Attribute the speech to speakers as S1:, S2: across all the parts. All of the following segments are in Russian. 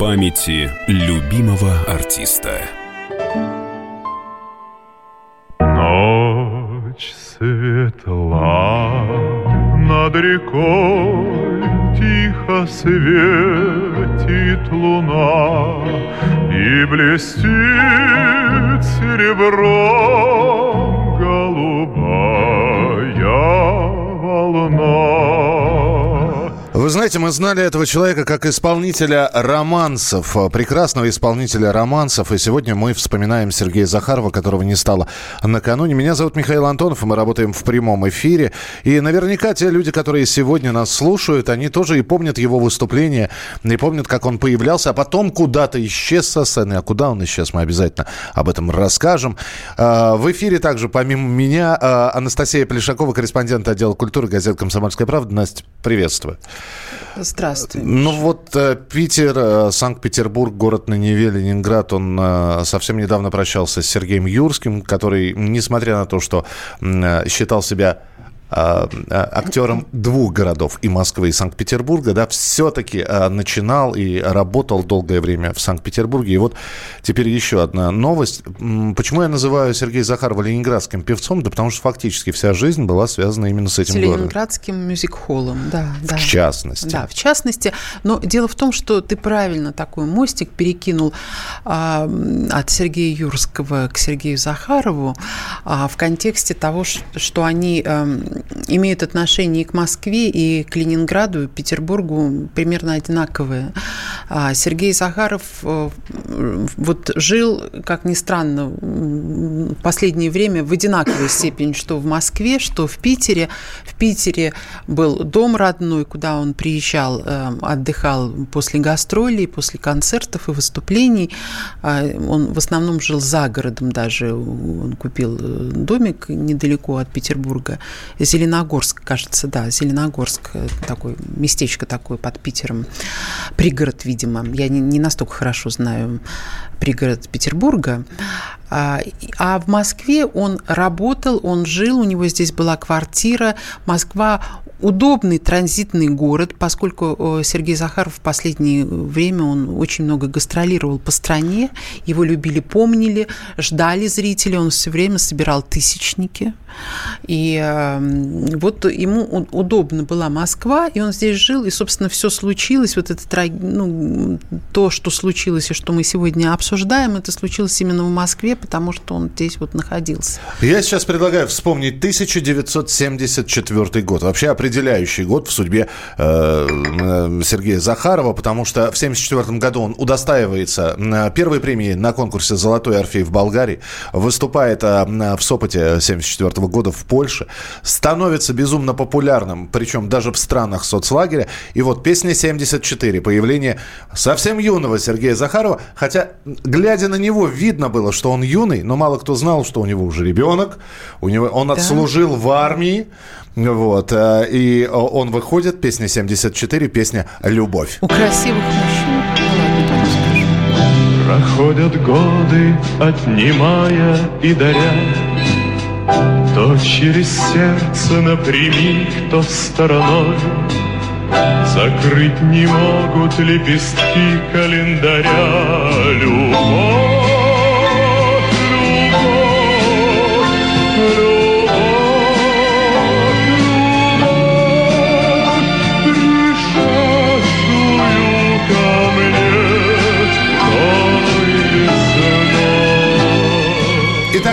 S1: памяти любимого артиста.
S2: Ночь светла над рекой Тихо светит луна И блестит серебром
S3: Знаете, мы знали этого человека как исполнителя романсов, э, прекрасного исполнителя романсов. И сегодня мы вспоминаем Сергея Захарова, которого не стало накануне. Меня зовут Михаил Антонов, и мы работаем в прямом эфире. И наверняка те люди, которые сегодня нас слушают, они тоже и помнят его выступление, и помнят, как он появлялся, а потом куда-то исчез со сцены. А куда он исчез, мы обязательно об этом расскажем. Э, в эфире также, помимо меня, э, Анастасия Плешакова, корреспондент отдела культуры газеты «Комсомольская правда». Настя, приветствую.
S4: Здравствуй.
S3: Ну вот э, Питер, э, Санкт-Петербург, город на Неве, Ленинград, он э, совсем недавно прощался с Сергеем Юрским, который, несмотря на то, что считал себя актером двух городов, и Москвы, и Санкт-Петербурга, да, все-таки э, начинал и работал долгое время в Санкт-Петербурге. И вот теперь еще одна новость. Почему я называю Сергея Захарова ленинградским певцом? Да потому что фактически вся жизнь была связана именно с этим с городом.
S4: ленинградским мюзик-холлом, да,
S3: да. В частности.
S4: Да, в частности. Но дело в том, что ты правильно такой мостик перекинул а, от Сергея Юрского к Сергею Захарову а, в контексте того, что они а, имеют отношение и к Москве, и к Ленинграду, и Петербургу примерно одинаковые. А Сергей Захаров э, вот жил, как ни странно, в последнее время в одинаковой степени, что в Москве, что в Питере. В Питере был дом родной, куда он приезжал, э, отдыхал после гастролей, после концертов и выступлений. А он в основном жил за городом даже. Он купил э, домик недалеко от Петербурга. Зеленогорск, кажется, да, Зеленогорск, э, такое местечко такое под Питером, пригород, видимо. Я не, не настолько хорошо знаю пригород Петербурга. А, а в Москве он работал, он жил, у него здесь была квартира. Москва удобный транзитный город, поскольку э, Сергей Захаров в последнее время он очень много гастролировал по стране, его любили, помнили, ждали зрители, он все время собирал тысячники. И эм, вот ему удобно была Москва, и он здесь жил, и, собственно, все случилось, вот это ну, то, что случилось, и что мы сегодня обсуждаем, это случилось именно в Москве, потому что он здесь вот находился.
S3: Я сейчас предлагаю вспомнить 1974 год. Вообще определяющий год в судьбе э, Сергея Захарова, потому что в 1974 году он удостаивается первой премии на конкурсе «Золотой Орфей» в Болгарии, выступает э, в Сопоте 1974 года в Польше, становится безумно популярным, причем даже в странах соцлагеря. И вот песня 74, появление совсем юного Сергея Захарова, хотя, глядя на него, видно было, что он юный, но мало кто знал, что у него уже ребенок, у него, он да. отслужил в армии, вот. Э, и он выходит, песня 74, песня «Любовь».
S4: У красивых мужчин.
S2: Проходят годы, отнимая и даря То через сердце напрямик, то стороной Закрыть не могут лепестки календаря Любовь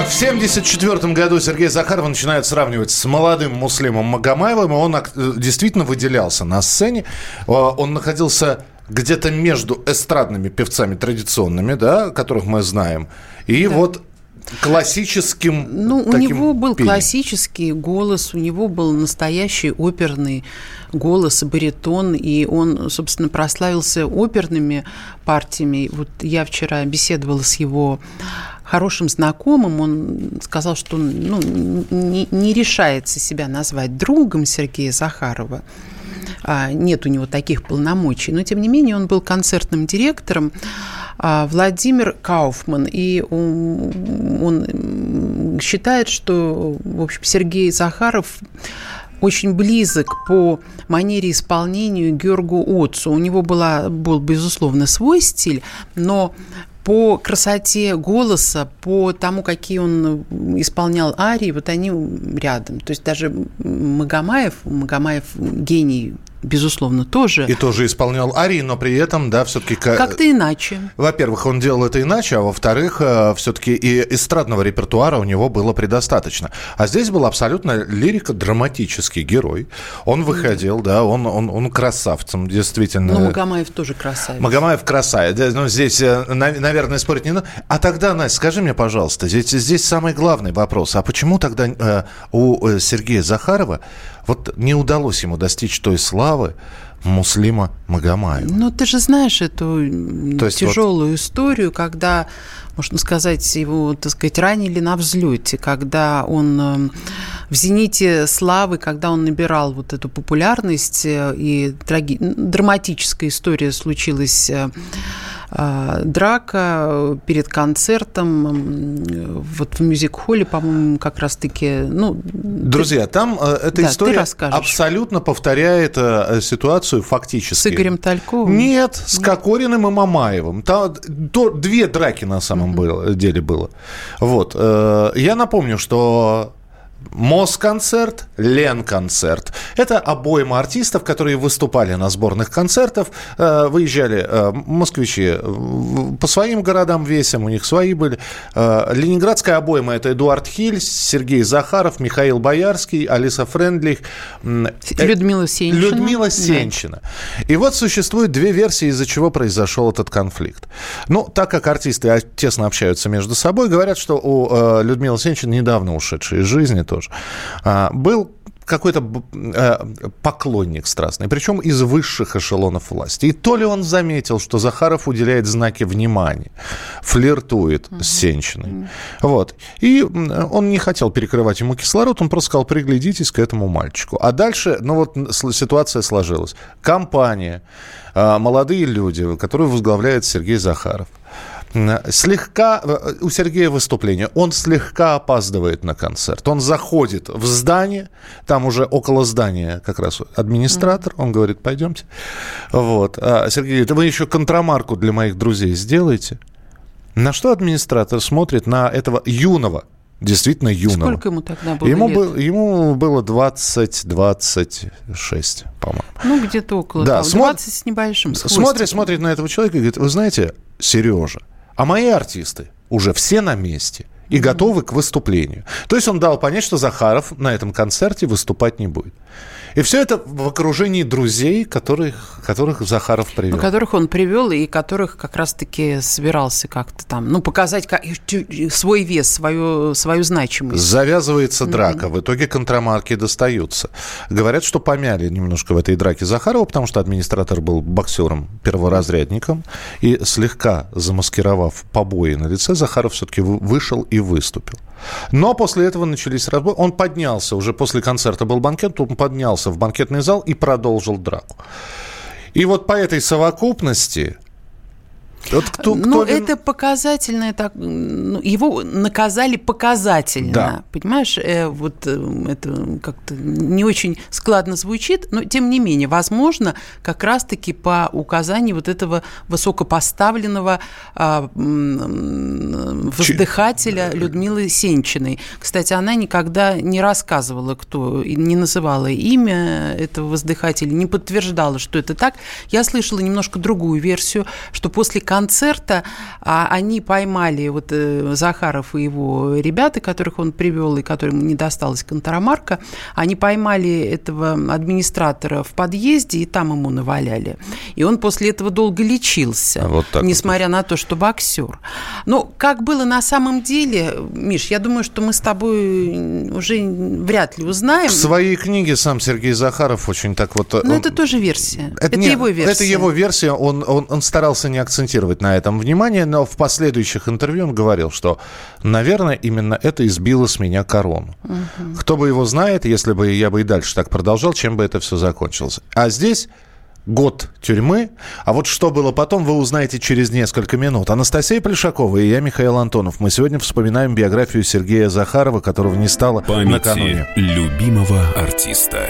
S3: в 1974 году Сергей Захаров начинает сравнивать с молодым Муслимом Магомаевым, и он э, действительно выделялся на сцене. Э, он находился где-то между эстрадными певцами традиционными, да, которых мы знаем, и да. вот классическим.
S4: Ну, у него был пением. классический голос, у него был настоящий оперный голос, баритон, и он, собственно, прославился оперными партиями. Вот я вчера беседовала с его хорошим знакомым, он сказал, что ну, не, не решается себя назвать другом Сергея Захарова. А, нет у него таких полномочий, но тем не менее он был концертным директором. А, Владимир Кауфман, и он считает, что, в общем, Сергей Захаров очень близок по манере исполнению Георгу Отцу. У него была, был, безусловно, свой стиль, но по красоте голоса, по тому, какие он исполнял арии, вот они рядом. То есть даже Магомаев, Магомаев гений безусловно, тоже.
S3: И тоже исполнял арии, но при этом, да, все-таки...
S4: Как-то иначе.
S3: Во-первых, он делал это иначе, а во-вторых, э, все-таки и эстрадного репертуара у него было предостаточно. А здесь был абсолютно лирико-драматический герой. Он выходил, да, он, он, он красавцем, действительно.
S4: Ну, Магомаев тоже красавец.
S3: Магомаев красавец. Ну, здесь, э, наверное, спорить не надо. А тогда, Настя, скажи мне, пожалуйста, здесь, здесь самый главный вопрос. А почему тогда э, у Сергея Захарова вот не удалось ему достичь той славы, Муслима Магомаева.
S4: Ну, ты же знаешь эту То тяжелую вот... историю, когда, можно сказать, его, так сказать, ранили на взлете, когда он эм, в зените славы, когда он набирал вот эту популярность, э, и траги... драматическая история случилась э, драка перед концертом вот в мюзик-холле, по-моему, как раз-таки... Ну,
S3: Друзья, ты... там э, эта да, история абсолютно повторяет э, ситуацию фактически.
S4: С Игорем Тальковым?
S3: Нет, с Кокориным и Мамаевым. Там то, две драки на самом mm-hmm. деле было. Вот. Э, я напомню, что Москонцерт, Ленконцерт. Это обойма артистов, которые выступали на сборных концертах. Э, выезжали э, москвичи по своим городам весим, у них свои были. Э, ленинградская обойма – это Эдуард Хиль, Сергей Захаров, Михаил Боярский, Алиса Френдлих.
S4: Людмила Сенчина.
S3: Людмила Сенчина. Да. И вот существует две версии, из-за чего произошел этот конфликт. Ну, так как артисты тесно общаются между собой, говорят, что у Людмилы Сенчина недавно ушедшей из жизни, тоже. А, был какой-то э, поклонник страстный, причем из высших эшелонов власти. И то ли он заметил, что Захаров уделяет знаки внимания, флиртует mm-hmm. с Сенчиной. Mm-hmm. Вот. И он не хотел перекрывать ему кислород, он просто сказал, приглядитесь к этому мальчику. А дальше, ну вот ситуация сложилась. Компания, э, молодые люди, которые возглавляет Сергей Захаров – слегка, э, у Сергея выступление, он слегка опаздывает на концерт. Он заходит в здание, там уже около здания как раз администратор, он говорит, пойдемте. Вот. А Сергей говорит, вы еще контрамарку для моих друзей сделаете? На что администратор смотрит на этого юного действительно юного.
S4: Сколько ему тогда было
S3: ему
S4: лет?
S3: Был, ему было 20-26, по-моему.
S4: Ну, где-то около да, того, 20 с небольшим. С
S3: смотрит, смотрит на этого человека и говорит, вы знаете, Сережа, а мои артисты уже все на месте и готовы к выступлению. То есть он дал понять, что Захаров на этом концерте выступать не будет. И все это в окружении друзей, которых, которых Захаров привел.
S4: Ну, которых он привел и которых как раз-таки собирался как-то там, ну, показать как, свой вес, свою, свою значимость.
S3: Завязывается драка. Mm-hmm. В итоге контрамарки достаются. Говорят, что помяли немножко в этой драке Захарова, потому что администратор был боксером, перворазрядником. И слегка замаскировав побои на лице, Захаров все-таки вышел и выступил. Но после этого начались разборы. Он поднялся, уже после концерта был банкет, он поднялся в банкетный зал и продолжил драку. И вот по этой совокупности
S4: вот кто, кто ну, это показательно, это, ну, его наказали показательно, да. понимаешь? Э, вот э, это как-то не очень складно звучит, но тем не менее, возможно, как раз-таки по указанию вот этого высокопоставленного э, воздыхателя Ч... Людмилы Сенчиной. Кстати, она никогда не рассказывала, кто, не называла имя этого воздыхателя, не подтверждала, что это так. Я слышала немножко другую версию, что после концерта а, они поймали вот э, Захаров и его ребята, которых он привел и которым не досталась контрамарка, они поймали этого администратора в подъезде и там ему наваляли. И он после этого долго лечился, а вот так несмотря вот. на то, что боксер. Но как было на самом деле, Миш, я думаю, что мы с тобой уже вряд ли узнаем. В
S3: своей книге сам Сергей Захаров очень так вот...
S4: Он... это тоже версия. Это, это нет, его версия.
S3: Это его версия. Он, он, он старался не акцентировать акцентировать на этом внимание, но в последующих интервью он говорил, что, наверное, именно это избило с меня корону. Угу. Кто бы его знает, если бы я бы и дальше так продолжал, чем бы это все закончилось. А здесь год тюрьмы. А вот что было потом, вы узнаете через несколько минут. Анастасия Плешакова и я, Михаил Антонов. Мы сегодня вспоминаем биографию Сергея Захарова, которого не стало
S2: Памяти
S3: накануне.
S2: любимого артиста.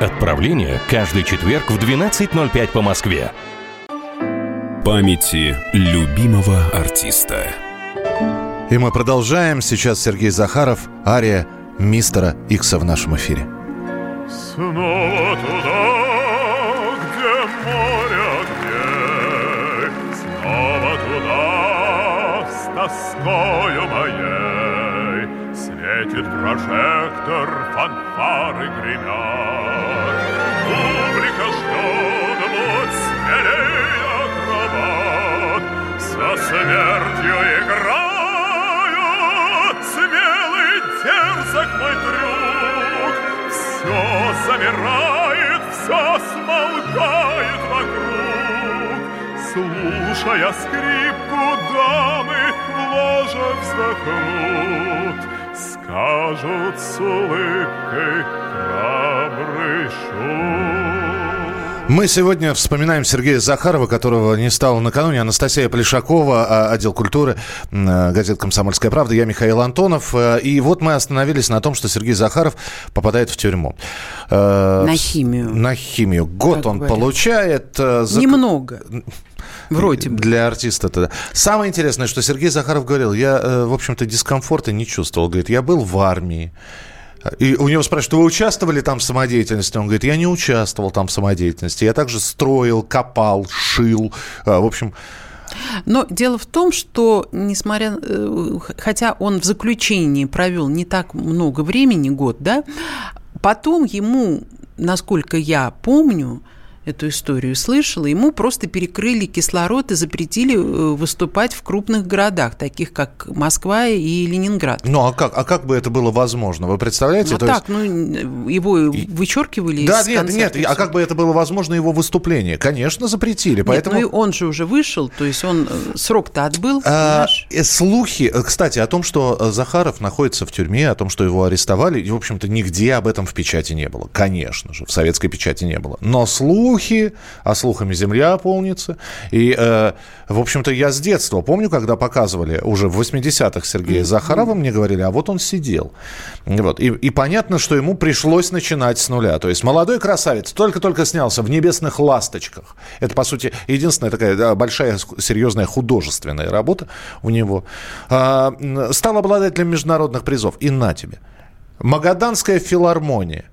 S5: Отправление каждый четверг в 12.05 по Москве.
S2: Памяти любимого артиста.
S3: И мы продолжаем. Сейчас Сергей Захаров, ария мистера Икса в нашем эфире.
S6: Снова туда, где море огней, Снова туда, с тоскою моей. Светит прожектор, фанфары гремят. Публика ждет, будь смелей, акробат, Со смертью играют, смелый дерзок мой друг. Все замирает, все смолкает вокруг. Слушая скрипку дамы в ложе вздохнут, Скажут с улыбкой храбрый шут.
S3: Мы сегодня вспоминаем Сергея Захарова, которого не стало накануне. Анастасия Плешакова, а, отдел культуры, газета «Комсомольская правда». Я Михаил Антонов. Э, И вот мы остановились на том, что Сергей Захаров попадает в тюрьму. Э,
S4: На химию.
S3: На химию. Год
S4: Как
S3: он
S4: говорят.
S3: получает. э, за-
S4: Немного. Вроде бы.
S3: Для артиста тогда. Самое интересное, что Сергей Захаров говорил, я, в общем-то, дискомфорта не чувствовал. Говорит, я был в армии. И у него спрашивают, вы участвовали там в самодеятельности? Он говорит, я не участвовал там в самодеятельности. Я также строил, копал, шил. А, В общем,
S4: Но дело в том, что, несмотря, э, хотя он в заключении провел не так много времени, год, да, потом ему, насколько я помню, эту историю слышала, ему просто перекрыли кислород и запретили э, выступать в крупных городах, таких как Москва и Ленинград.
S3: ну а как, а как бы это было возможно? Вы представляете?
S4: Ну
S3: То
S4: так,
S3: есть-
S4: ну его вычеркивали
S3: Да,
S4: из
S3: нет, нет,
S4: концерта и
S3: а как бы это было возможно его выступление? Конечно, запретили,
S4: Нет,
S3: поэтому...
S4: ну и он же уже вышел, то есть он э, срок-то отбыл,
S3: А, э, слухи, кстати, о том, что Захаров находится в тюрьме, о том, что его арестовали, и, в общем-то, нигде об этом в печати не было. Конечно же, в советской печати не было. Но слухи, а слухами земля полнится. И, э, в общем-то, я с детства помню, когда показывали уже в 80-х Сергея Захарова, мне говорили, а вот он сидел. Вот. И, и понятно, что ему пришлось начинать с нуля. То есть молодой красавец только-только снялся в «Небесных ласточках». Это, по сути, единственная такая да, большая, серьезная художественная работа у него. А, стал обладателем международных призов. И на тебе. Магаданская филармония.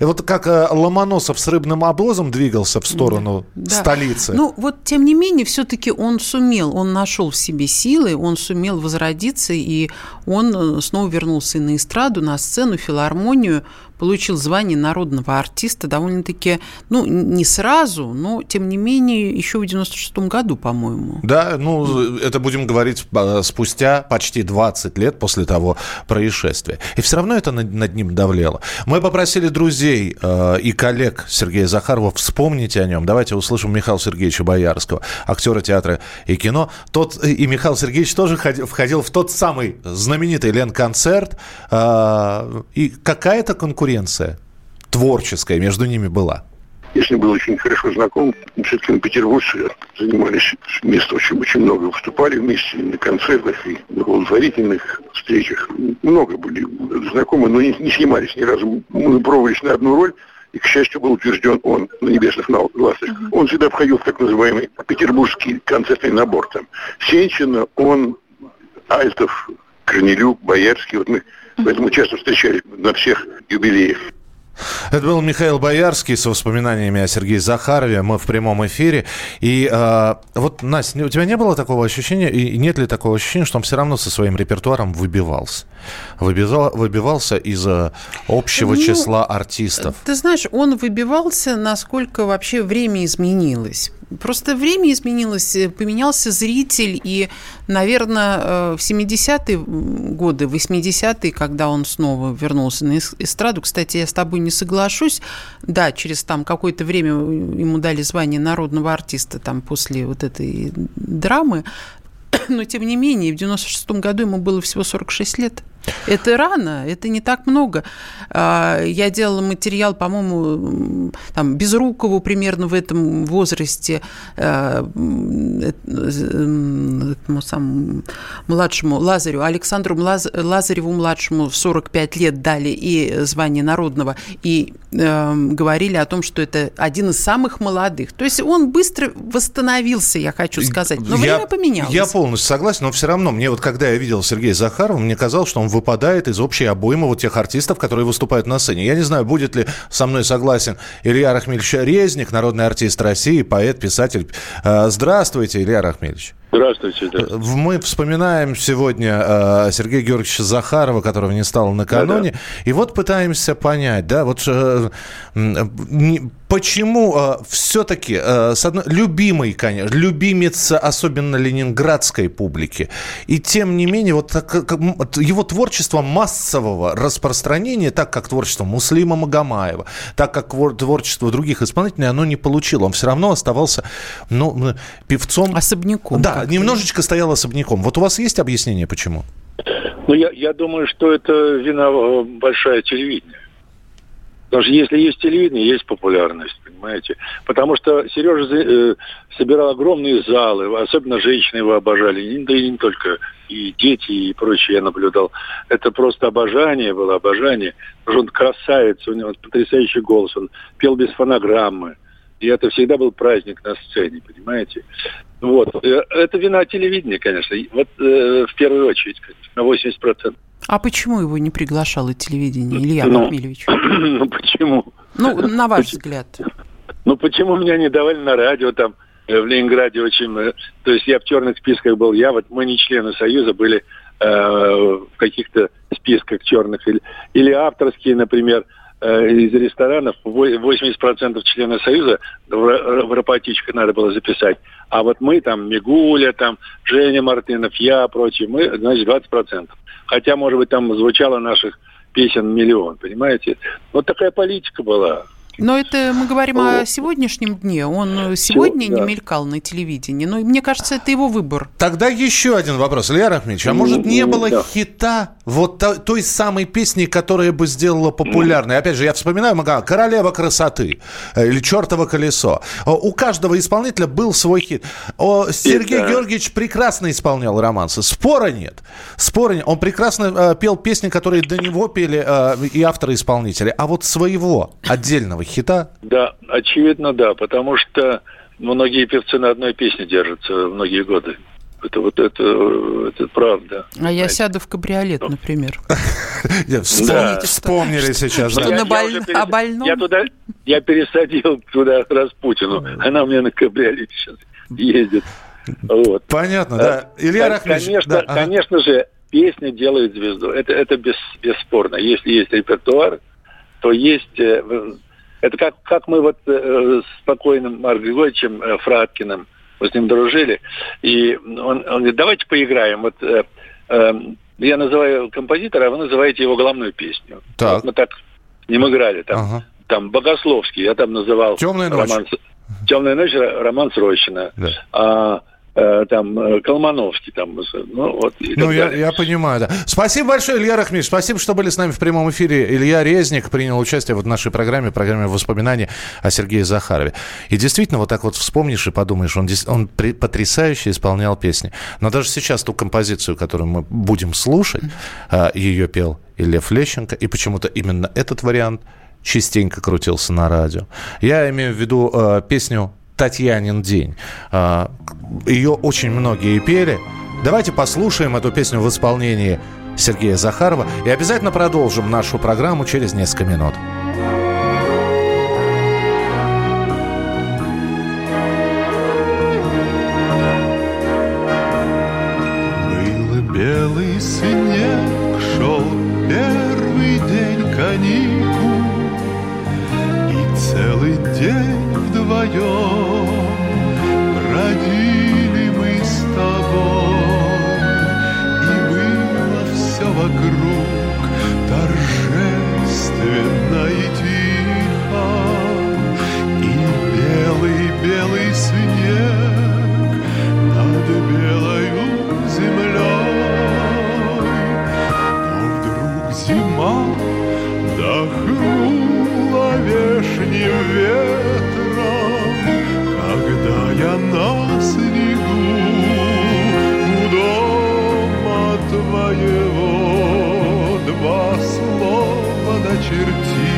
S3: И вот как э, Ломоносов с рыбным обозом двигался в сторону
S4: Да.
S3: столицы.
S4: Ну, вот, тем не менее, все-таки он сумел, он нашел в себе силы, он сумел возродиться, и он э, снова вернулся на эстраду, на сцену, филармонию, получил звание народного артиста довольно-таки, ну, не сразу, но, тем не менее, еще в 96-м году, по-моему.
S3: Да, ну, это будем говорить э, спустя почти 20 лет после того происшествия. И все равно это над, над ним давлело. Мы попросили друзей э, и коллег Сергея Захарова вспомнить о нем. Давайте услышим Михаила Сергеевича Боярского, актера театра и кино. Тот, и Михаил Сергеевич тоже ходи- входил в тот самый знаменитый Лен-концерт. Э, и какая-то конкуренция творческая между ними была.
S7: Я с ним был очень хорошо знаком. Все-таки петербуржцы занимались место очень, очень много. Выступали вместе на концертах и на благотворительных встречах. Много были знакомы, но не, не снимались ни разу. Мы пробовались на одну роль, и, к счастью, был утвержден он на небесных нал- ласточках. Он всегда входил в так называемый петербургский концертный набор. Там Сенчина, он, Альтов, Корнелюк, Боярский. Вот мы поэтому часто встречались на всех юбилеях.
S3: Это был Михаил Боярский с воспоминаниями о Сергее Захарове. Мы в прямом эфире. И э, вот, Настя, у тебя не было такого ощущения, и нет ли такого ощущения, что он все равно со своим репертуаром выбивался? Выбивал, выбивался из общего ну, числа артистов?
S4: Ты знаешь, он выбивался, насколько вообще время изменилось. Просто время изменилось, э, поменялся зритель, и, наверное, э, в 70-е годы, 80-е, когда он снова вернулся на эстраду, кстати, я с тобой не соглашусь, да, через там какое-то время ему дали звание народного артиста там после вот этой драмы, но тем не менее, в 96 году ему было всего 46 лет. Это рано, это не так много. А, я делала материал, по-моему, там, Безрукову примерно в этом возрасте, а, этому самому младшему Лазарю, Александру Лазареву младшему в 45 лет дали и звание народного, и э, говорили о том, что это один из самых молодых. То есть он быстро восстановился, я хочу сказать. Но я, время поменялось.
S3: Я полностью согласен, но все равно мне вот когда я видел Сергея Захарова, мне казалось, что он выпадает из общей обоймы вот тех артистов, которые выступают на сцене. Я не знаю, будет ли со мной согласен Илья Рахмельевич Резник, народный артист России, поэт, писатель. Э, здравствуйте, Илья Рахмельевич.
S8: Здравствуйте. Да.
S3: Мы вспоминаем сегодня э, Сергея Георгиевича Захарова, которого не стало накануне. Да, да. И вот пытаемся понять, да, вот э, не, почему э, все-таки э, любимый, конечно, любимец особенно ленинградской публики. И тем не менее, вот так, как, его творчество массового распространения, так как творчество Муслима Магомаева, так как творчество других исполнителей, оно не получило. Он все равно оставался ну, певцом.
S4: Особняком.
S3: Да, немножечко стоял особняком. Вот у вас есть объяснение, почему?
S8: Ну, я, я думаю, что это вина э, большая телевидение. Потому что если есть телевидение, есть популярность, понимаете? Потому что Сережа э, собирал огромные залы, особенно женщины его обожали, да и не только, и дети, и прочее я наблюдал. Это просто обожание было, обожание. Потому что он красавец, у него потрясающий голос, он пел без фонограммы. И это всегда был праздник на сцене, понимаете? Вот. Э, это вина телевидения, конечно. Вот э, в первую очередь, на 80%.
S4: А почему его не приглашало телевидение, Илья ну, Махмелевич?
S8: Ну, почему?
S4: Ну, на ваш взгляд.
S8: Ну, почему меня не давали на радио там э, в Ленинграде очень... Э, то есть я в черных списках был, я вот, мы не члены Союза, были э, в каких-то списках черных. Или, или авторские, например, из ресторанов 80% членов Союза в рапотичках надо было записать. А вот мы там, Мигуля, там, Женя Мартынов, я, прочие, мы, значит, 20%. Хотя, может быть, там звучало наших песен миллион, понимаете? Вот такая политика была.
S4: Но это мы говорим о сегодняшнем дне. Он сегодня Все, не да. мелькал на телевидении. Но мне кажется, это его выбор.
S3: Тогда еще один вопрос. Илья Рахмич, а может не было да. хита вот той самой песни, которая бы сделала популярной? Опять же, я вспоминаю «Королева красоты» или «Чертово колесо». У каждого исполнителя был свой хит. Сергей это... Георгиевич прекрасно исполнял романсы. Спора нет. Спора нет. Он прекрасно э, пел песни, которые до него пели э, и авторы-исполнители. А вот своего отдельного хита?
S8: Да, очевидно, да, потому что многие певцы на одной песне держатся многие годы. Это вот это, это правда.
S4: А знаете. я сяду в кабриолет, например.
S3: Вспомнили сейчас.
S4: На больном?
S8: Я туда, я пересадил туда Распутину. Она у меня на кабриолете сейчас ездит.
S3: Вот. Понятно, да.
S8: А, Илья Рахмович. Конечно, конечно же, песня делает звезду. Это, это бесспорно. Если есть репертуар, то есть э, это как, как мы вот э, с покойным Марк Григорьевичем э, Фраткиным, мы с ним дружили, и он, он говорит, давайте поиграем. Вот э, э, я называю композитора, а вы называете его главную песню. Так. Вот мы так с ним играли. Там, ага. там Богословский, я там называл...
S3: «Темная ночь». Роман,
S8: «Темная ночь» роман Срочина. Да. А там э, Колмановский там, ну вот.
S3: ну я, я понимаю, да. Спасибо большое, Илья Рахмич, спасибо, что были с нами в прямом эфире. Илья Резник принял участие в нашей программе, программе воспоминаний о Сергее Захарове. И действительно, вот так вот вспомнишь и подумаешь, он, он потрясающе исполнял песни. Но даже сейчас ту композицию, которую мы будем слушать, э, ее пел и Лев Лещенко, и почему-то именно этот вариант частенько крутился на радио. Я имею в виду э, песню Татьянин день. А, Ее очень многие пели. Давайте послушаем эту песню в исполнении Сергея Захарова и обязательно продолжим нашу программу через несколько минут.
S6: Был
S2: белый снег черти.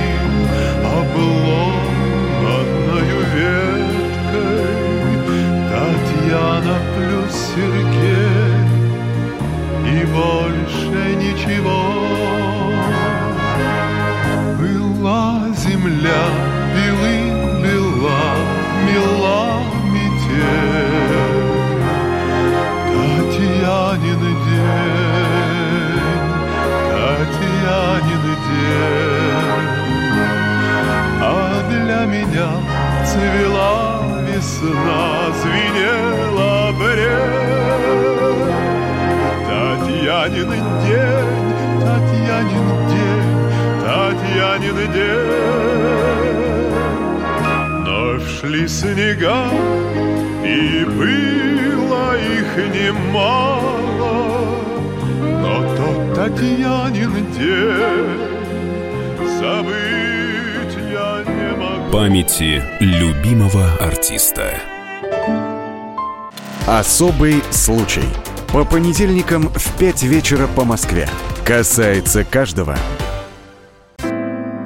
S9: Особый случай. По понедельникам в 5 вечера по Москве. Касается каждого.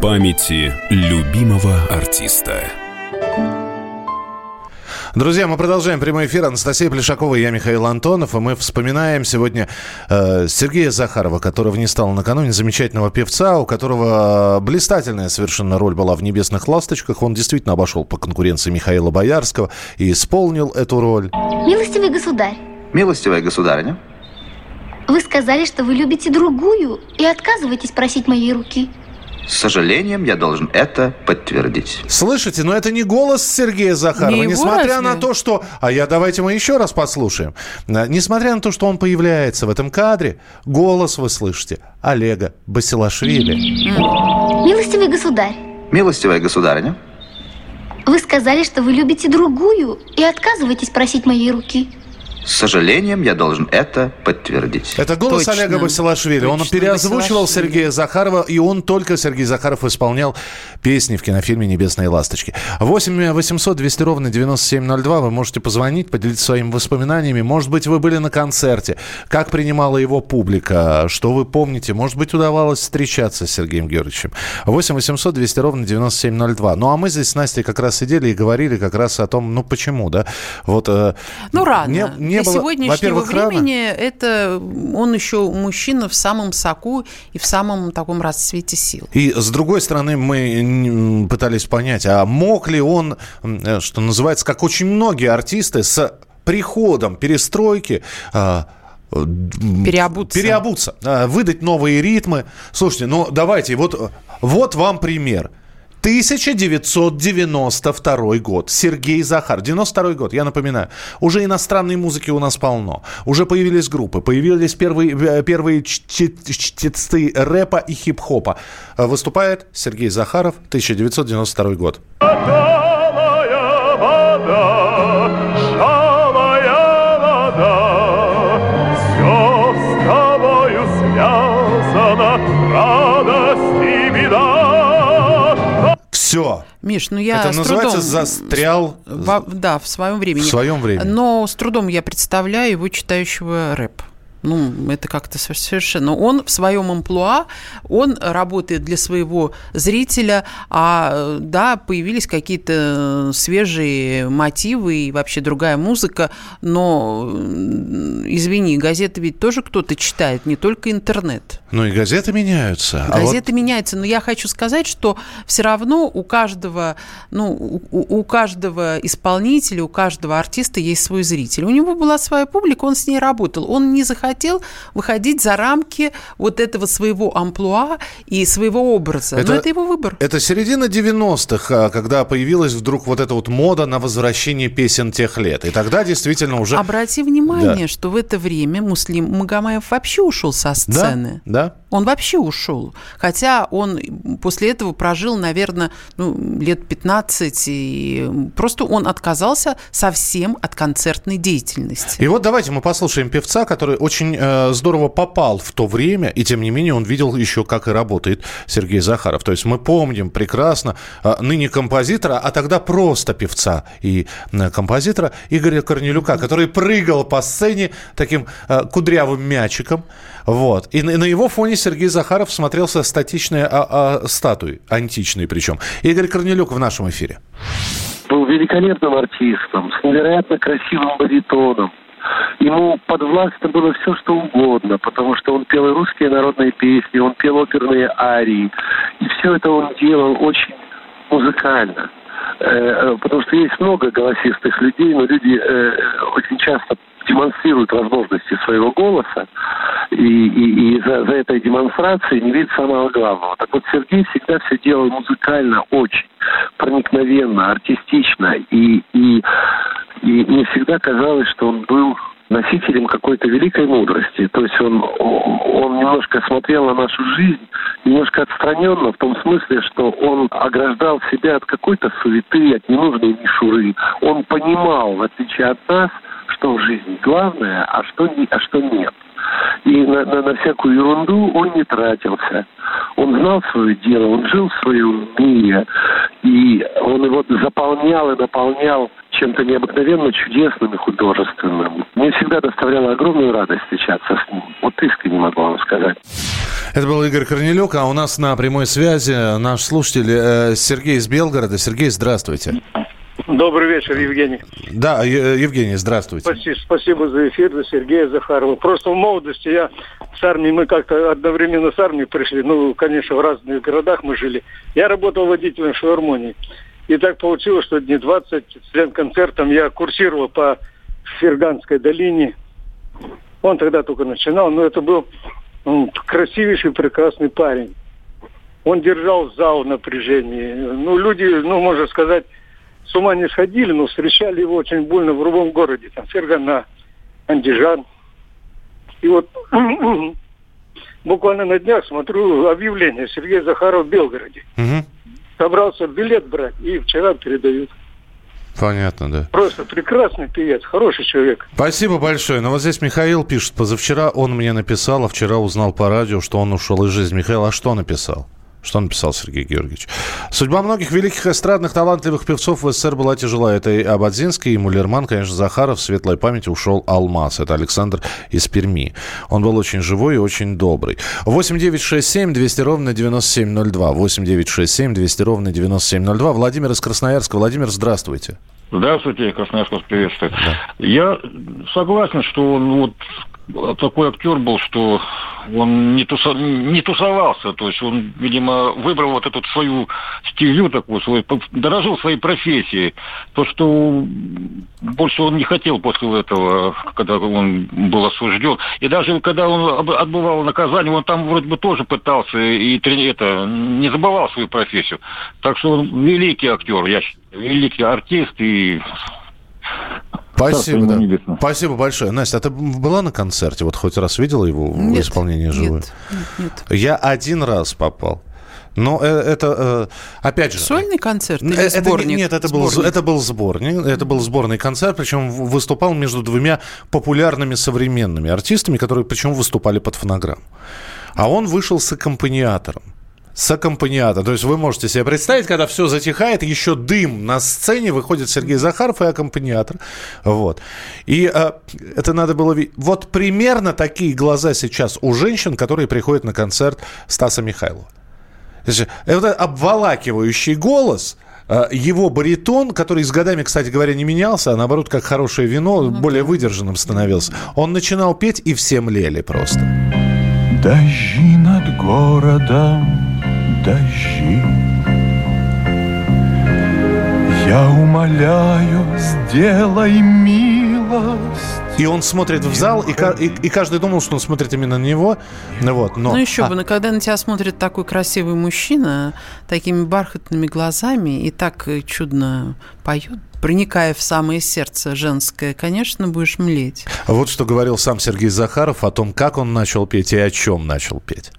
S2: Памяти любимого артиста.
S3: Друзья, мы продолжаем прямой эфир. Анастасия Плешакова и я, Михаил Антонов. И мы вспоминаем сегодня э, Сергея Захарова, которого не стало накануне, замечательного певца, у которого блистательная совершенно роль была в «Небесных ласточках». Он действительно обошел по конкуренции Михаила Боярского и исполнил эту роль.
S10: Милостивый государь,
S11: Милостивая государыня,
S10: вы сказали, что вы любите другую и отказываетесь просить моей руки.
S11: С сожалением я должен это подтвердить.
S3: Слышите, но это не голос Сергея Захарова.
S4: Не его
S3: несмотря
S4: разве?
S3: на то, что... А я давайте мы еще раз послушаем. А, Несмотря на то, что он появляется в этом кадре, голос вы слышите Олега Басилашвили.
S10: Милостивый государь,
S11: Милостивая государыня,
S10: вы сказали, что вы любите другую и отказываетесь просить моей руки.
S11: С сожалением я должен это подтвердить.
S3: Это голос
S4: Точно.
S3: Олега Басилашвили. Он
S4: Точно,
S3: переозвучивал
S4: Басилашвили.
S3: Сергея Захарова, и он только, Сергей Захаров, исполнял песни в кинофильме «Небесные ласточки». 8 800 200 ровно 9702. Вы можете позвонить, поделиться своими воспоминаниями. Может быть, вы были на концерте. Как принимала его публика? Что вы помните? Может быть, удавалось встречаться с Сергеем Георгиевичем? 8 800 200 ровно 9702. Ну, а мы здесь с Настей как раз сидели и говорили как раз о том, ну, почему, да? Вот, э,
S4: Ну, рано.
S3: Не, не
S4: Для
S3: было,
S4: сегодняшнего
S3: во-первых, рано.
S4: времени это он еще мужчина в самом соку и в самом таком расцвете сил.
S3: И с другой стороны, мы пытались понять, а мог ли он, э, что называется, как очень многие артисты, с приходом перестройки а, э,
S4: Переобуться.
S3: переобуться, а, выдать новые ритмы. Слушайте, ну давайте, вот, вот вам пример. 1992 год. Сергей Захар. 92 год, я напоминаю. Уже иностранной музыки у нас полно. Уже появились группы, появились первые, э, первые чте- чтецы рэпа и хип-хопа. Э, Выступает Сергей Захаров, 1992 год.
S6: Связано,
S3: Все.
S4: Миш, ну я
S3: Это
S4: с
S3: называется
S4: трудом...
S3: застрял.
S4: Во- да, в своем времени.
S3: В своем времени.
S4: Но с трудом я представляю его читающего рэп. Ну, это как-то со- совершенно... Он в своем амплуа, он работает для своего зрителя, а, да, появились какие-то свежие мотивы и вообще другая музыка, но, извини, газеты ведь тоже кто-то читает, не только интернет.
S3: Ну и газеты меняются. А вот
S4: Газеты меняются, но я хочу сказать, что все равно у каждого, ну, у, у- каждого исполнителя, у каждого артиста есть свой зритель. У него была своя публика, он с ней работал. Он не захотел выходить за рамки вот этого своего амплуа и своего образа.
S3: Это-
S4: но это его выбор.
S3: Это середина 90-х, а, когда появилась вдруг вот эта вот мода на возвращение песен тех лет. И тогда действительно уже...
S4: Обрати внимание, что в это время Муслим Магомаев вообще ушел со
S3: Да,
S4: сцены.
S3: да.
S4: Он вообще ушел. Хотя он после этого прожил, наверное, ну, лет 15, и просто он отказался совсем от концертной деятельности.
S3: И вот давайте мы послушаем певца, который очень э, здорово попал в то время, и тем не менее он видел еще, как и работает Сергей Захаров. То есть мы помним прекрасно э, ныне композитора, а тогда просто певца и э, композитора Игоря Корнелюка, который прыгал по сцене таким э, кудрявым мячиком. Вот. И на, его фоне Сергей Захаров смотрелся статичной а, а, статуей, античной причем. Игорь Корнелюк в нашем эфире.
S12: был великолепным артистом, с невероятно красивым баритоном. Ему подвластно было все, что угодно, потому что он пел и русские народные песни, он пел оперные арии. И все это он делал очень музыкально. Э, потому что есть много голосистых людей, но люди э, очень часто демонстрируют возможности своего голоса, и, и, и за, за этой демонстрацией не видит самого главного. Так вот, Сергей всегда все делал музыкально очень проникновенно, артистично, и, и, и мне всегда казалось, что он был носителем какой-то великой мудрости. То есть он, он немножко смотрел на нашу жизнь, немножко отстраненно, в том смысле, что он ограждал себя от какой-то суеты, от ненужной мишуры. Он понимал, в отличие от нас, что в жизни главное, а что, не, а что нет. И на, на, на всякую ерунду он не тратился. Он знал свое дело, он жил в своем мире, и он его заполнял и наполнял чем-то необыкновенно чудесным и художественным. Мне всегда доставляло огромную радость встречаться с ним. Вот искренне могу вам сказать.
S3: Это был Игорь Корнелюк, а у нас на прямой связи наш слушатель э, Сергей из Белгорода. Сергей, здравствуйте.
S13: Добрый вечер, Евгений.
S3: Да, Евгений, здравствуйте.
S13: Спасибо, спасибо за эфир, за Сергея Захарова. Просто в молодости я с армией, мы как-то одновременно с армией пришли. Ну, конечно, в разных городах мы жили. Я работал водителем в филармонии. И так получилось, что дни 20 с концертом я курсировал по Ферганской долине. Он тогда только начинал, но это был красивейший, прекрасный парень. Он держал зал в напряжении. Ну, люди, ну, можно сказать, с ума не сходили, но встречали его очень больно в любом городе. Там Фергана, Андижан. И вот буквально на днях смотрю объявление Сергея Захарова в Белгороде.
S3: Угу.
S13: Собрался билет брать, и вчера передают.
S3: Понятно, да.
S13: Просто прекрасный певец, хороший человек.
S3: Спасибо большое. Но вот здесь Михаил пишет, позавчера он мне написал, а вчера узнал по радио, что он ушел из жизни. Михаил, а что написал? Что написал Сергей Георгиевич? Судьба многих великих эстрадных талантливых певцов в СССР была тяжела. Это и Абадзинский, и Мулерман, конечно, Захаров. В светлой памяти ушел Алмаз. Это Александр из Перми. Он был очень живой и очень добрый. 8 9 6 7 200 ровно 9702. 8 9 6 7 200 ровно 9702. Владимир из Красноярска. Владимир, здравствуйте.
S14: Здравствуйте, Красноярск вас приветствует. Да. Я согласен, что он вот такой актер был, что он не, туса, не тусовался, то есть он, видимо, выбрал вот эту свою стилю такую, свой, дорожил своей профессией. То, что больше он не хотел после этого, когда он был осужден. И даже когда он отбывал наказание, он там вроде бы тоже пытался и это, не забывал свою профессию. Так что он великий актер, я великий артист и
S3: Спасибо, да. Спасибо большое. Настя, а ты была на концерте? Вот хоть раз видела его нет, в исполнении живой? Нет, нет, нет. Я один раз попал. Но э, это, э, опять же...
S4: Сольный концерт или
S3: это,
S4: сборник?
S3: Нет, это был, это был сборник. Это был сборный концерт, причем выступал между двумя популярными современными артистами, которые причем выступали под фонограмму. А он вышел с аккомпаниатором с аккомпаниатом. То есть вы можете себе представить, когда все затихает, еще дым на сцене, выходит Сергей Захаров и аккомпаниатор. Вот. И э, это надо было видеть. Вот примерно такие глаза сейчас у женщин, которые приходят на концерт Стаса Михайлова. Это обволакивающий голос, э, его баритон, который с годами, кстати говоря, не менялся, а наоборот, как хорошее вино, ну, более выдержанным становился. Он начинал петь, и все млели просто.
S15: Дожди над городом дожди. Я умоляю, сделай милость.
S3: И он смотрит в зал, и, и, и каждый думал, что он смотрит именно на него. Ну, вот, но...
S4: ну еще а... бы, но когда на тебя смотрит такой красивый мужчина, такими бархатными глазами и так чудно поет, проникая в самое сердце женское, конечно, будешь млеть.
S3: Вот что говорил сам Сергей Захаров о том, как он начал петь и о чем начал петь.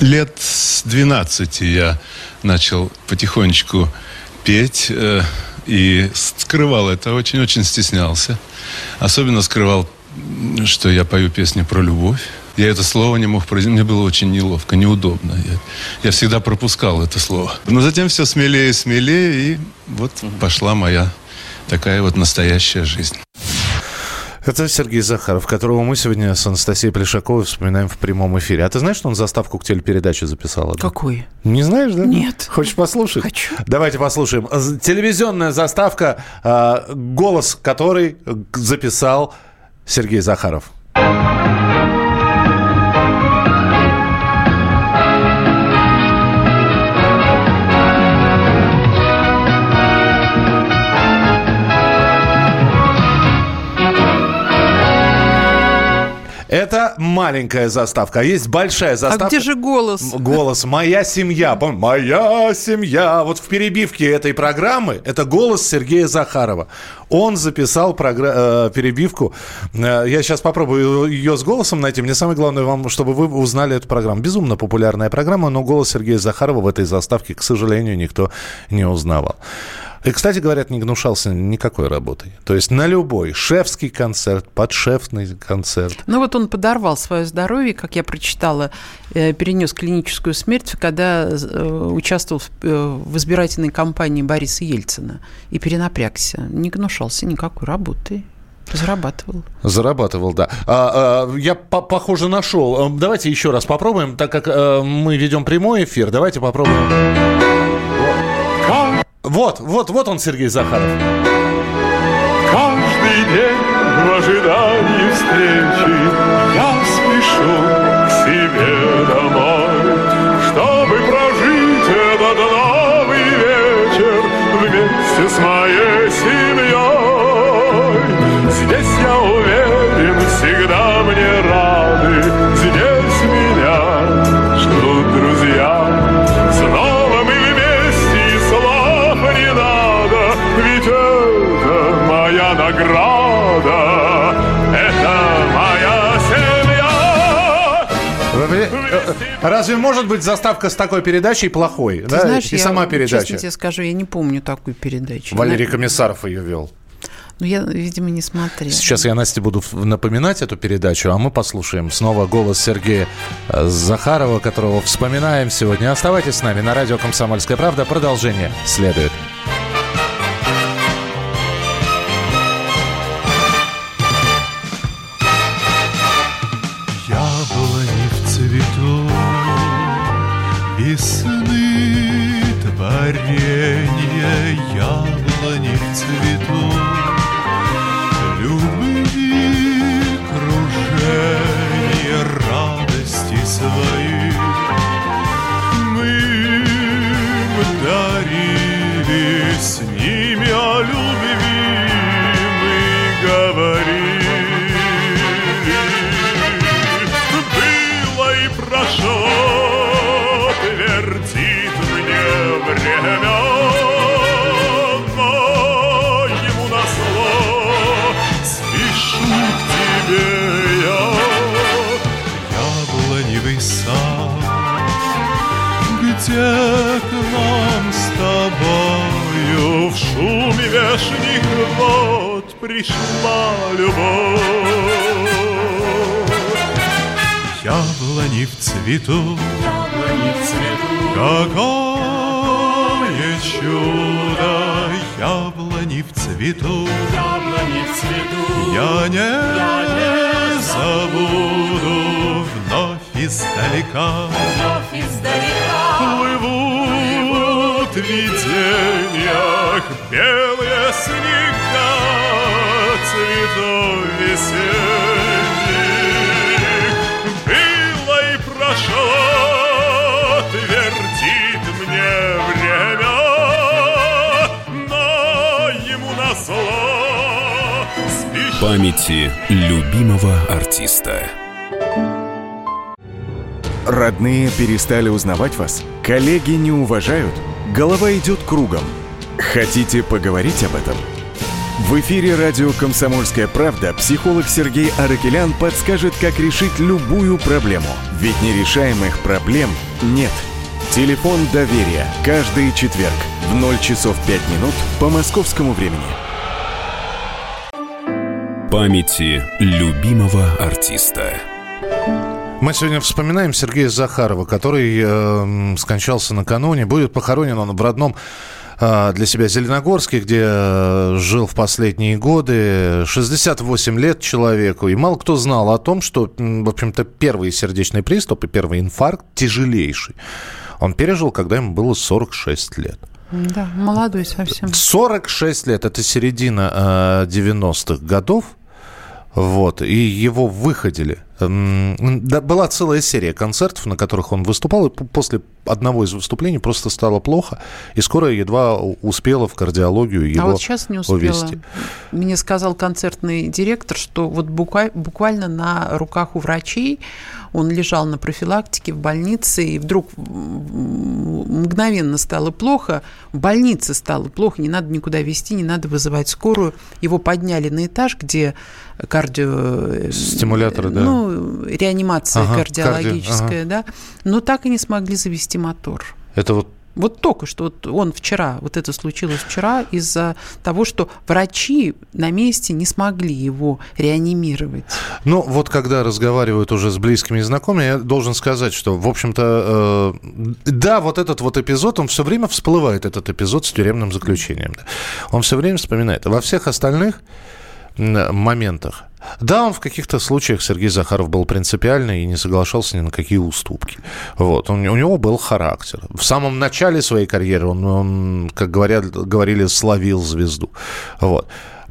S15: Лет с 12 я начал потихонечку петь э, и скрывал это, очень-очень стеснялся. Особенно скрывал, что я пою песни про любовь. Я это слово не мог произнести, мне было очень неловко, неудобно. Я, я всегда пропускал это слово. Но затем все смелее и смелее, и вот пошла моя такая вот настоящая жизнь.
S3: Это Сергей Захаров, которого мы сегодня с Анастасией Плешаковой вспоминаем в прямом эфире. А ты знаешь, что он заставку к телепередаче записал?
S4: Какой?
S3: Не знаешь, да?
S4: Нет.
S3: Хочешь послушать?
S4: Хочу.
S3: Давайте послушаем. Телевизионная заставка, а, голос которой записал Сергей Захаров. Это маленькая заставка, а есть большая заставка.
S4: А где же голос?
S3: Голос «Моя семья». «Моя семья». Вот в перебивке этой программы это голос Сергея Захарова. Он записал програ- э, перебивку. Э, я сейчас попробую ее с голосом найти. Мне самое главное вам, чтобы вы узнали эту программу. Безумно популярная программа, но голос Сергея Захарова в этой заставке, к сожалению, никто не узнавал. И, кстати, говорят, не гнушался никакой работой. То есть на любой шефский концерт, подшефный концерт.
S4: Ну вот он подорвал свое здоровье, как я прочитала, э, перенес клиническую смерть, когда э, участвовал в избирательной кампании Бориса Ельцина и перенапрягся. Не гнушался никакой работой. Зарабатывал.
S3: Зарабатывал, да. А, а, я, по похоже, нашел. Давайте еще раз попробуем, так как а, мы ведем прямой эфир. Давайте попробуем. Вот, вот, вот он, Сергей Захаров.
S6: Каждый день в ожидании встречи я спешу
S3: Разве может быть заставка с такой передачей плохой?
S4: Ты
S3: да?
S4: знаешь,
S3: И
S4: я
S3: сама
S4: честно
S3: передача.
S4: тебе скажу, я не помню такую передачу.
S3: Валерий
S4: На-
S3: Комиссаров ее вел.
S4: Ну, я, видимо, не смотрела.
S3: Сейчас я Насте буду напоминать эту передачу, а мы послушаем снова голос Сергея э, Захарова, которого вспоминаем сегодня. Оставайтесь с нами на радио «Комсомольская правда». Продолжение следует.
S6: Пришла любовь. Яблони в цвету, яблони в цвету, какое чудо, яблони в цвету, яблони в цвету, я не, забуду вновь издалека, вновь издалека, плывут видениях белые снега цветов весенних. Было и прошло, твердит мне время, но ему назло спешит
S2: Памяти любимого артиста.
S9: Родные перестали узнавать вас? Коллеги не уважают? Голова идет кругом. Хотите поговорить об этом? В эфире радио «Комсомольская правда» психолог Сергей Аракелян подскажет, как решить любую проблему. Ведь нерешаемых проблем нет. Телефон доверия. Каждый четверг в 0 часов 5 минут по московскому времени.
S2: Памяти любимого артиста.
S3: Мы сегодня вспоминаем Сергея Захарова, который э, скончался накануне. Будет похоронен он в родном для себя Зеленогорске, где э, жил в последние годы. 68 лет человеку. И мало кто знал о том, что, в общем-то, первый сердечный приступ и первый инфаркт тяжелейший. Он пережил, когда ему было 46 лет.
S4: Да, молодой совсем.
S3: 46 лет, это середина э, 90-х годов. Вот, и его выходили. Да, была целая серия концертов, на которых он выступал, и после одного из выступлений просто стало плохо, и скоро едва успела в кардиологию его
S4: А вот сейчас не успела.
S3: увезти.
S4: Мне сказал концертный директор, что вот буквально на руках у врачей он лежал на профилактике в больнице, и вдруг мгновенно стало плохо, в больнице стало плохо, не надо никуда везти, не надо вызывать скорую. Его подняли на этаж, где кардио...
S3: Стимуляторы, да.
S4: Ну, реанимация ага, кардиологическая, карди... ага. да. Но так и не смогли завести мотор.
S3: Это вот
S4: вот только что вот он вчера, вот это случилось вчера из-за того, что врачи на месте не смогли его реанимировать.
S3: Ну, вот когда разговаривают уже с близкими и знакомыми, я должен сказать, что, в общем-то, э, да, вот этот вот эпизод, он все время всплывает, этот эпизод с тюремным заключением. Он все время вспоминает. Во всех остальных моментах да, он в каких-то случаях, Сергей Захаров, был принципиальный и не соглашался ни на какие уступки. Вот. Он, у него был характер. В самом начале своей карьеры он, он как говорят, говорили, словил звезду. Вот.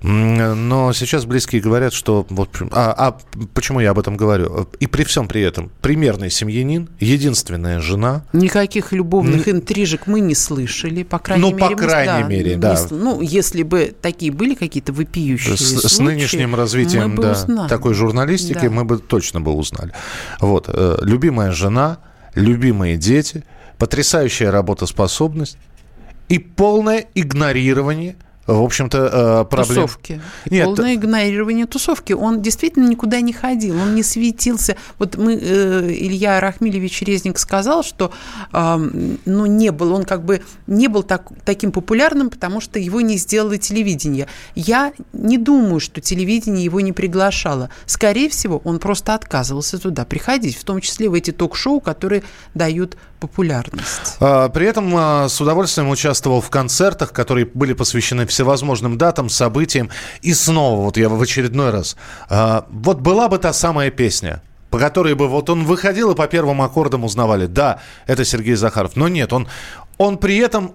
S3: Но сейчас близкие говорят, что... Вот, а, а почему я об этом говорю? И при всем при этом примерный семьянин, единственная жена.
S4: Никаких любовных интрижек мы не слышали, по крайней
S3: ну,
S4: мере.
S3: Ну, по крайней
S4: да,
S3: мере, да.
S4: Не, ну, если бы такие были какие-то вопиющие
S3: с,
S4: случаи,
S3: с нынешним развитием да,
S4: узнали.
S3: такой журналистики да. мы бы точно бы узнали. Вот. Э, любимая жена, любимые дети, потрясающая работоспособность и полное игнорирование – в общем-то, э, проблем...
S4: Тусовки. Нет, Полное игнорирование тусовки. Он действительно никуда не ходил, он не светился. Вот мы, э, Илья Рахмилевич Резник сказал, что ну, не был, он как бы не был так, таким популярным, потому что его не сделало телевидение. Я не думаю, что телевидение его не приглашало. Скорее всего, он просто отказывался туда приходить, в том числе в эти ток-шоу, которые дают популярность.
S3: А, при этом а, с удовольствием участвовал в концертах, которые были посвящены всевозможным датам, событиям. И снова, вот я в очередной раз, а, вот была бы та самая песня, по которой бы вот он выходил и по первым аккордам узнавали, да, это Сергей Захаров. Но нет, он, он при этом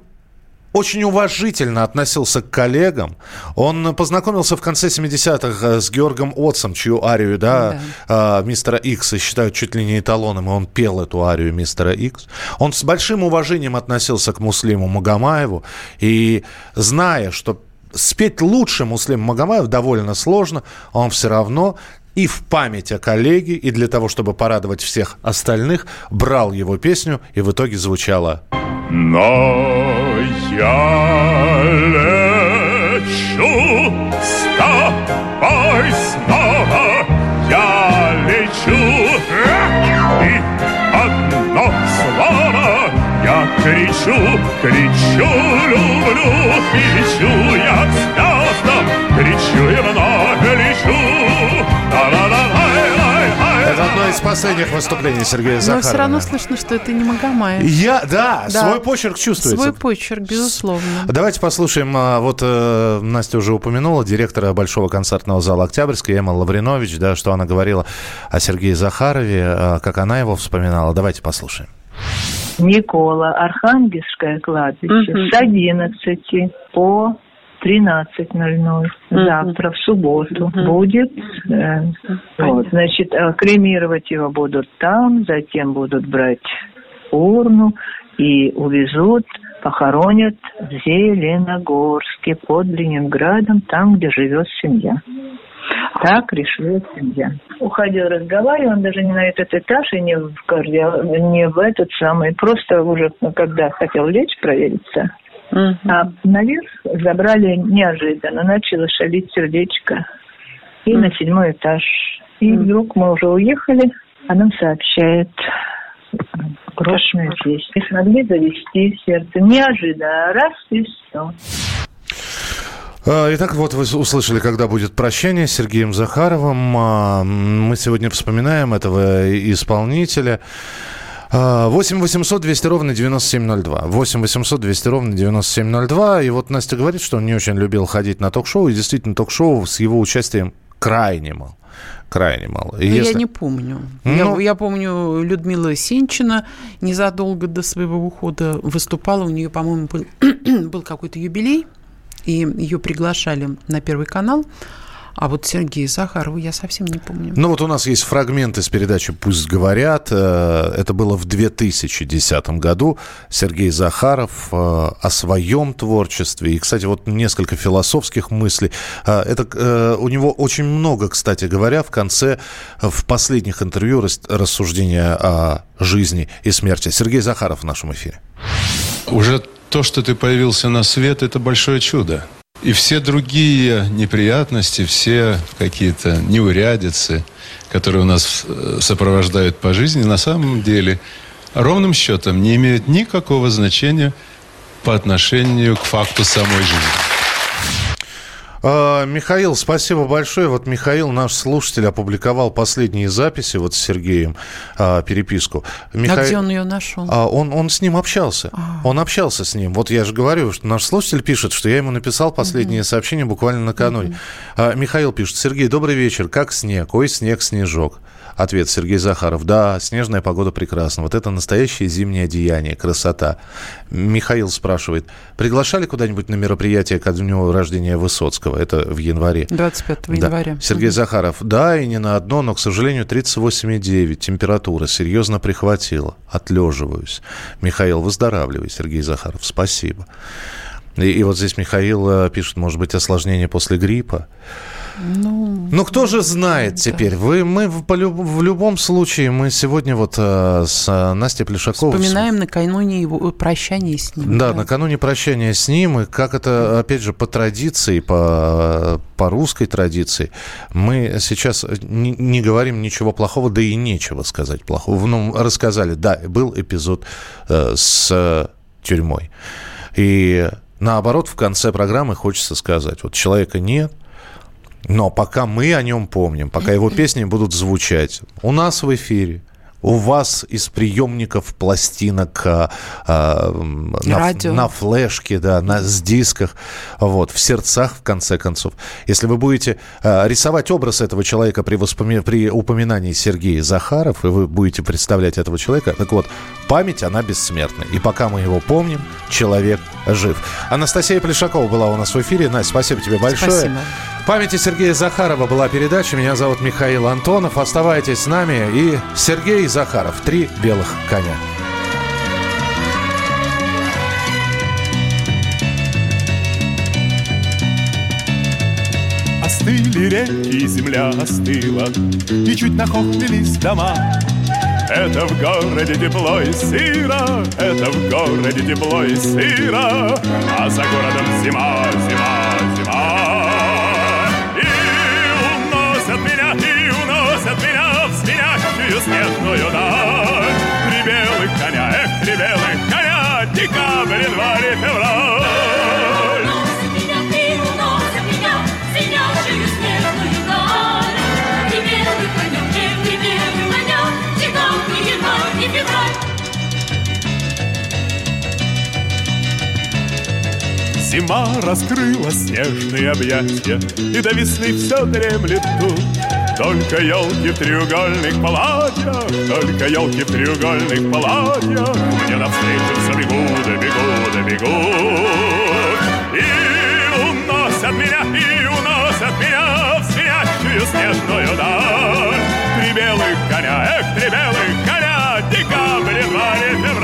S3: очень уважительно относился к коллегам. Он познакомился в конце 70-х э, с Георгом Отцем, чью арию, да, да. Э, мистера Икса считают чуть ли не эталоном, и он пел эту арию мистера Икс. Он с большим уважением относился к Муслиму Магомаеву, и зная, что спеть лучше Муслим Магомаев довольно сложно, он все равно и в память о коллеге, и для того, чтобы порадовать всех остальных, брал его песню, и в итоге звучала.
S6: Но я лечу с тобой снова, я лечу, и одно слово я кричу, кричу, люблю, лечу я звездам, кричу и вновь лечу,
S3: одно из последних выступлений Сергея Захарова.
S4: Но все равно слышно, что это не Магомаев.
S3: Я, да, да, свой почерк чувствуется.
S4: Свой почерк, безусловно.
S3: Давайте послушаем, а, вот э, Настя уже упомянула, директора Большого концертного зала Октябрьской, Эмма Лавринович, да, что она говорила о Сергее Захарове, а, как она его вспоминала. Давайте послушаем.
S16: Никола, Архангельское кладбище, угу. с 11 по 13.00 завтра, в субботу, будет. Э, вот, значит, э, кремировать его будут там, затем будут брать урну и увезут, похоронят в Зеленогорске под Ленинградом, там, где живет семья. Так решила семья. Уходил, разговаривал, он даже не на этот этаж и не в, кардио, не в этот самый, просто уже, когда хотел лечь, провериться, Uh-huh. А наверх забрали неожиданно, начало шалить сердечко. И uh-huh. на седьмой этаж. И uh-huh. вдруг мы уже уехали, а нам сообщает грошная весть. Не смогли завести сердце. Неожиданно. Раз и все.
S3: А, итак, вот вы услышали, когда будет прощание с Сергеем Захаровым. А, мы сегодня вспоминаем этого исполнителя. 8 800 200 ровно 9702. 8 800 200 ровно 9702. И вот Настя говорит, что он не очень любил ходить на ток-шоу. И действительно, ток-шоу с его участием крайне мало. Крайне мало.
S4: И если... Я не помню. Ну... Я, я помню, Людмила Сенчина незадолго до своего ухода выступала. У нее, по-моему, был, был какой-то юбилей. И ее приглашали на Первый канал. А вот Сергея Захарова я совсем не помню.
S3: Ну вот у нас есть фрагмент из передачи «Пусть говорят». Э, это было в 2010 году. Сергей Захаров э, о своем творчестве. И, кстати, вот несколько философских мыслей. Э, это у него очень много, кстати говоря, в конце, в последних интервью рассуждения о жизни и смерти. Сергей Захаров в нашем эфире.
S15: Уже то, что ты появился на свет, это большое чудо. И все другие неприятности, все какие-то неурядицы, которые у нас э, сопровождают по жизни, на самом деле ровным счетом не имеют никакого значения по отношению к факту самой жизни.
S3: А, Михаил, спасибо большое. Вот Михаил, наш слушатель, опубликовал последние записи вот с Сергеем, а, переписку.
S4: Миха... А где он ее нашел?
S3: А, он, он с ним общался. А. Он общался с ним. Вот я же говорю, что наш слушатель пишет, что я ему написал последнее угу. сообщение буквально накануне. А, Михаил пишет, Сергей, добрый вечер. Как снег? Ой, снег, снежок. Ответ Сергей Захаров. Да, снежная погода прекрасна. Вот это настоящее зимнее одеяние, красота. Михаил спрашивает, приглашали куда-нибудь на мероприятие ко дню рождения Высоцкого? Это в январе.
S4: 25 да. января.
S3: Сергей угу. Захаров. Да, и не на одно, но, к сожалению, 38,9. Температура серьезно прихватила. Отлеживаюсь. Михаил, выздоравливай. Сергей Захаров. Спасибо. И, и вот здесь Михаил э, пишет, может быть, осложнение после гриппа. Ну, ну кто же знает да. теперь? Вы, мы в, в любом случае, мы сегодня вот э, с э, Настей Плешаковой...
S4: Вспоминаем накануне его э, прощания с ним.
S3: Да, да, накануне прощания с ним, и как это, опять же, по традиции, по, по русской традиции, мы сейчас не, не говорим ничего плохого, да и нечего сказать плохого. Ну, рассказали, да, был эпизод э, с тюрьмой. И наоборот, в конце программы хочется сказать, вот человека нет, но пока мы о нем помним, пока его песни будут звучать у нас в эфире, у вас из приемников пластинок э, на, на флешке, да, на, с дисках, вот, в сердцах, в конце концов. Если вы будете э, рисовать образ этого человека при, воспоми... при упоминании Сергея Захаров, и вы будете представлять этого человека, так вот, память, она бессмертна. И пока мы его помним, человек жив. Анастасия Плешакова была у нас в эфире. Настя, спасибо тебе большое. Спасибо. памяти Сергея Захарова была передача. Меня зовут Михаил Антонов. Оставайтесь с нами. И Сергей Захаров. Три белых коня.
S6: Остыли реки, земля остыла, И чуть нахохлились дома. Это в городе тепло и сыро, это в городе тепло и сыро, а за городом зима, зима, зима. Снежную даль. Три белых коня, эх, три белых коня, декабрь, январь, февраль. Зима раскрыла снежные объятия, И до весны все дремлет тут. Только елки в треугольных платьях, Только елки в треугольных платьях Мне навстречу все бегут, бегут, бегут. И уносят меня, и уносят меня В спящую снежную даль. Три белых коня, эх, три белых коня, Декабрь, январь, февраль.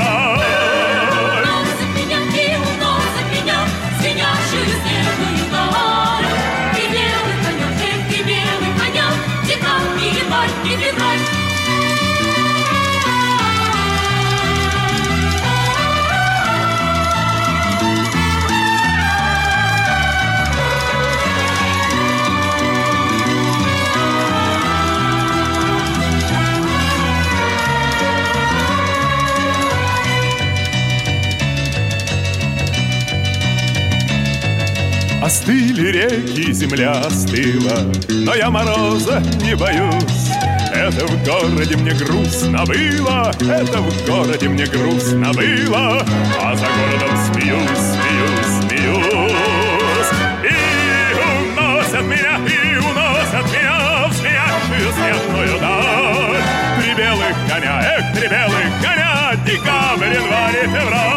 S6: Остыли реки, земля остыла, но я мороза не боюсь. Это в городе мне грустно было, это в городе мне грустно было, а за городом смеюсь, смеюсь, смеюсь. И уносят меня, и уносят меня в смеящую снежную даль. Три белых коня, эх, три белых коня, декабрь, январь и февраль.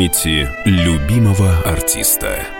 S17: Памяти любимого артиста.